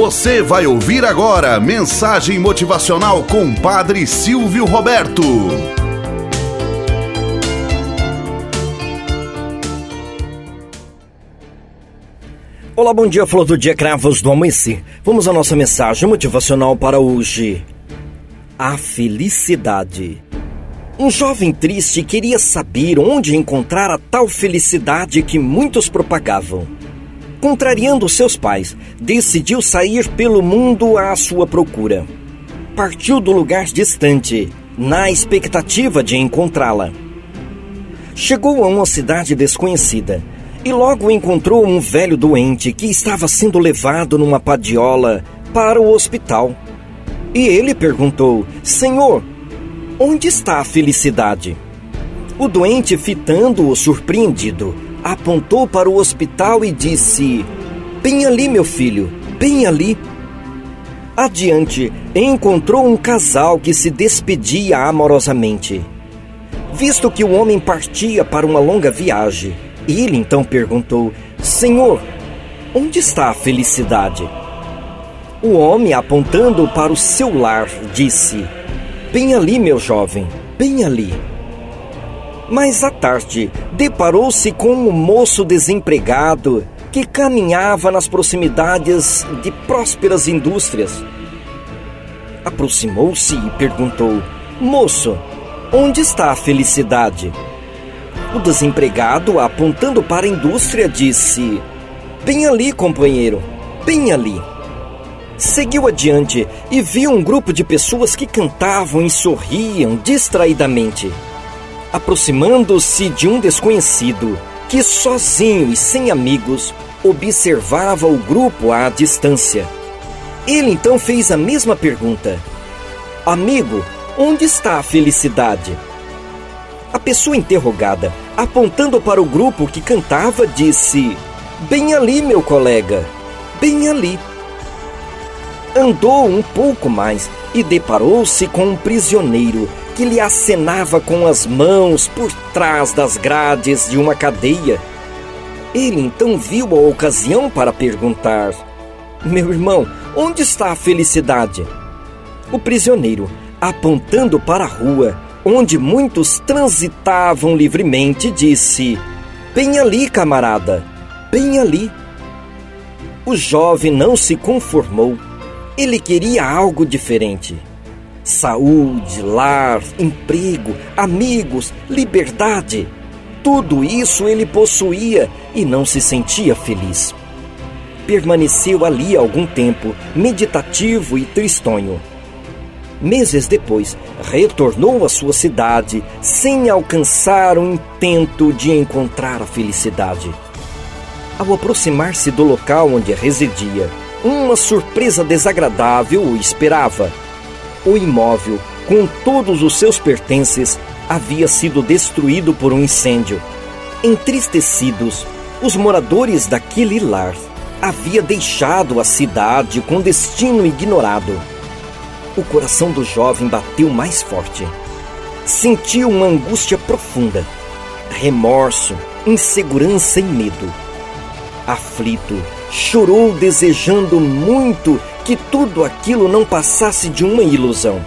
Você vai ouvir agora mensagem motivacional com Padre Silvio Roberto. Olá, bom dia, flor do dia, cravos do amanhecer. Vamos à nossa mensagem motivacional para hoje. A felicidade. Um jovem triste queria saber onde encontrar a tal felicidade que muitos propagavam. Contrariando seus pais, decidiu sair pelo mundo à sua procura. Partiu do lugar distante, na expectativa de encontrá-la. Chegou a uma cidade desconhecida e logo encontrou um velho doente que estava sendo levado numa padiola para o hospital. E ele perguntou: Senhor, onde está a felicidade? O doente, fitando-o surpreendido, apontou para o hospital e disse: Bem ali, meu filho, bem ali. Adiante, encontrou um casal que se despedia amorosamente. Visto que o homem partia para uma longa viagem, ele então perguntou: Senhor, onde está a felicidade? O homem, apontando para o seu lar, disse: Bem ali, meu jovem, bem ali. Mas à tarde, deparou-se com um moço desempregado que caminhava nas proximidades de prósperas indústrias. Aproximou-se e perguntou: Moço, onde está a felicidade? O desempregado, apontando para a indústria, disse: Bem ali, companheiro, bem ali. Seguiu adiante e viu um grupo de pessoas que cantavam e sorriam distraidamente. Aproximando-se de um desconhecido, que sozinho e sem amigos observava o grupo à distância. Ele então fez a mesma pergunta: Amigo, onde está a felicidade? A pessoa interrogada, apontando para o grupo que cantava, disse: Bem ali, meu colega, bem ali. Andou um pouco mais e deparou-se com um prisioneiro que lhe acenava com as mãos por trás das grades de uma cadeia. Ele então viu a ocasião para perguntar: Meu irmão, onde está a felicidade? O prisioneiro, apontando para a rua, onde muitos transitavam livremente, disse: Bem ali, camarada, bem ali. O jovem não se conformou. Ele queria algo diferente. Saúde, lar, emprego, amigos, liberdade. Tudo isso ele possuía e não se sentia feliz. Permaneceu ali algum tempo, meditativo e tristonho Meses depois, retornou à sua cidade sem alcançar o intento de encontrar a felicidade. Ao aproximar-se do local onde residia, uma surpresa desagradável o esperava. O imóvel, com todos os seus pertences, havia sido destruído por um incêndio. Entristecidos, os moradores daquele lar havia deixado a cidade com destino ignorado o coração do jovem bateu mais forte. Sentiu uma angústia profunda, remorso, insegurança e medo. Aflito, chorou desejando muito que tudo aquilo não passasse de uma ilusão.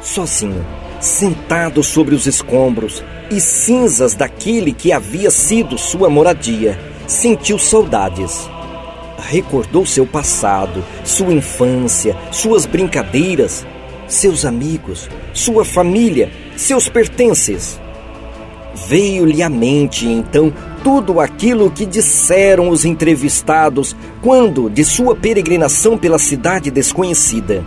Sozinho, sentado sobre os escombros e cinzas daquele que havia sido sua moradia, sentiu saudades recordou seu passado, sua infância, suas brincadeiras, seus amigos, sua família, seus pertences. Veio-lhe à mente então tudo aquilo que disseram os entrevistados quando, de sua peregrinação pela cidade desconhecida,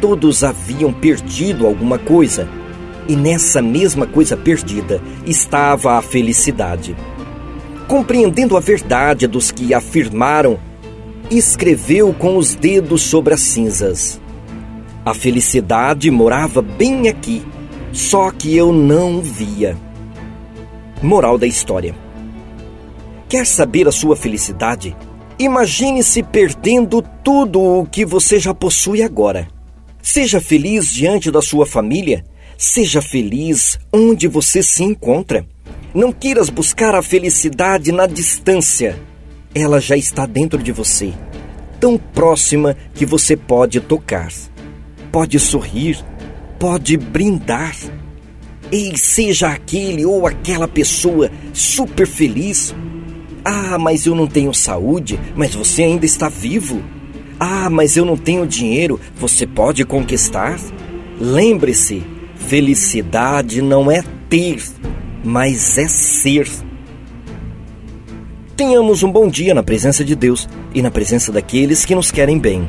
todos haviam perdido alguma coisa, e nessa mesma coisa perdida estava a felicidade. Compreendendo a verdade dos que afirmaram escreveu com os dedos sobre as cinzas. A felicidade morava bem aqui, só que eu não via. Moral da história: Quer saber a sua felicidade? Imagine-se perdendo tudo o que você já possui agora. Seja feliz diante da sua família, seja feliz onde você se encontra. Não queiras buscar a felicidade na distância ela já está dentro de você. tão próxima que você pode tocar, pode sorrir, pode brindar. E seja aquele ou aquela pessoa super feliz. Ah, mas eu não tenho saúde, mas você ainda está vivo. Ah, mas eu não tenho dinheiro, você pode conquistar. Lembre-se, felicidade não é ter, mas é ser. Tenhamos um bom dia na presença de Deus e na presença daqueles que nos querem bem.